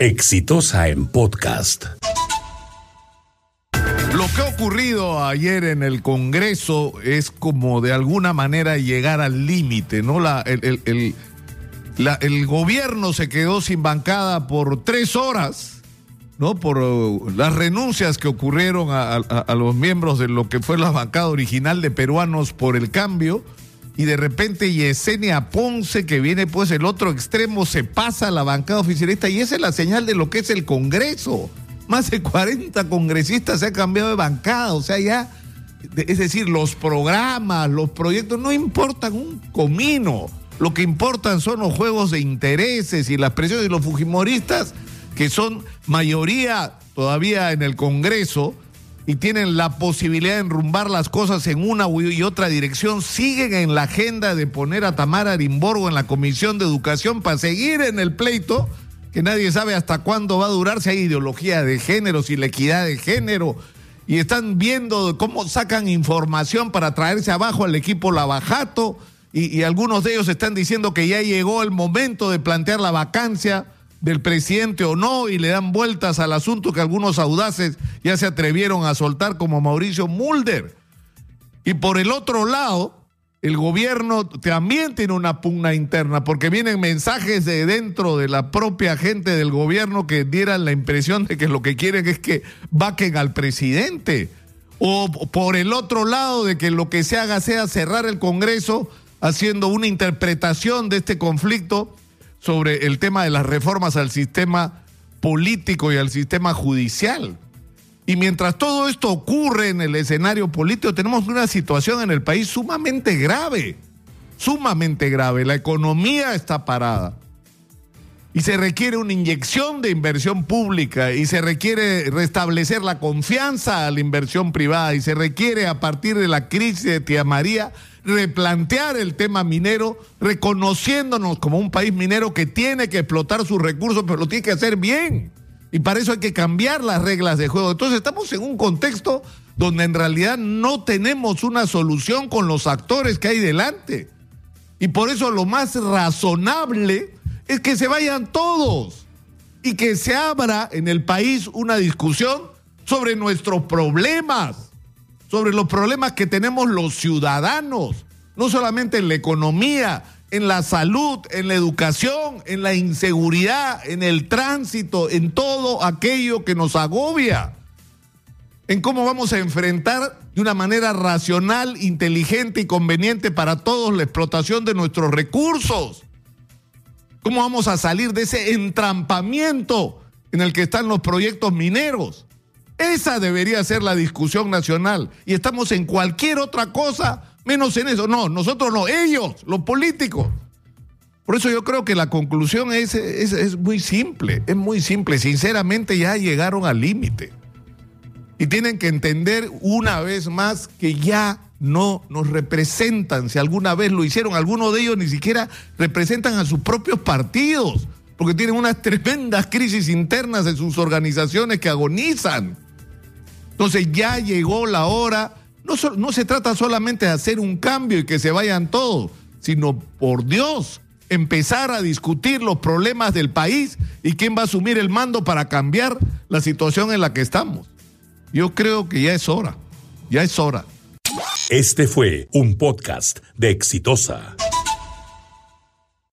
Exitosa en podcast. Lo que ha ocurrido ayer en el Congreso es como de alguna manera llegar al límite, ¿no? La, el, el, la, el, gobierno se quedó sin bancada por tres horas, ¿no? Por uh, las renuncias que ocurrieron a, a, a, los miembros de lo que fue la bancada original de peruanos por el cambio. Y de repente Yesenia Ponce, que viene pues el otro extremo, se pasa a la bancada oficialista y esa es la señal de lo que es el Congreso. Más de 40 congresistas se han cambiado de bancada, o sea, ya, es decir, los programas, los proyectos no importan un comino, lo que importan son los juegos de intereses y las presiones de los fujimoristas, que son mayoría todavía en el Congreso y tienen la posibilidad de enrumbar las cosas en una y otra dirección, siguen en la agenda de poner a Tamara Arimborgo en la Comisión de Educación para seguir en el pleito que nadie sabe hasta cuándo va a durar, si hay ideología de género, si la equidad de género, y están viendo cómo sacan información para traerse abajo al equipo Lavajato, y, y algunos de ellos están diciendo que ya llegó el momento de plantear la vacancia del presidente o no, y le dan vueltas al asunto que algunos audaces ya se atrevieron a soltar, como Mauricio Mulder. Y por el otro lado, el gobierno también tiene una pugna interna, porque vienen mensajes de dentro de la propia gente del gobierno que dieran la impresión de que lo que quieren es que vaquen al presidente. O por el otro lado, de que lo que se haga sea cerrar el Congreso haciendo una interpretación de este conflicto sobre el tema de las reformas al sistema político y al sistema judicial. Y mientras todo esto ocurre en el escenario político, tenemos una situación en el país sumamente grave, sumamente grave. La economía está parada. Y se requiere una inyección de inversión pública y se requiere restablecer la confianza a la inversión privada y se requiere a partir de la crisis de Tía María replantear el tema minero, reconociéndonos como un país minero que tiene que explotar sus recursos, pero lo tiene que hacer bien. Y para eso hay que cambiar las reglas de juego. Entonces estamos en un contexto donde en realidad no tenemos una solución con los actores que hay delante. Y por eso lo más razonable es que se vayan todos y que se abra en el país una discusión sobre nuestros problemas, sobre los problemas que tenemos los ciudadanos, no solamente en la economía, en la salud, en la educación, en la inseguridad, en el tránsito, en todo aquello que nos agobia. En cómo vamos a enfrentar de una manera racional, inteligente y conveniente para todos la explotación de nuestros recursos. ¿Cómo vamos a salir de ese entrampamiento en el que están los proyectos mineros? Esa debería ser la discusión nacional. Y estamos en cualquier otra cosa menos en eso. No, nosotros no, ellos, los políticos. Por eso yo creo que la conclusión es, es, es muy simple, es muy simple. Sinceramente ya llegaron al límite. Y tienen que entender una vez más que ya no nos representan. Si alguna vez lo hicieron, algunos de ellos ni siquiera representan a sus propios partidos, porque tienen unas tremendas crisis internas en sus organizaciones que agonizan. Entonces ya llegó la hora no, se trata solamente de hacer un cambio y que se vayan todos, sino por Dios, empezar a discutir los problemas del país y quién va a asumir el mando para cambiar la situación en la que estamos. Yo creo que ya es hora, ya es hora. Este fue un podcast de Exitosa.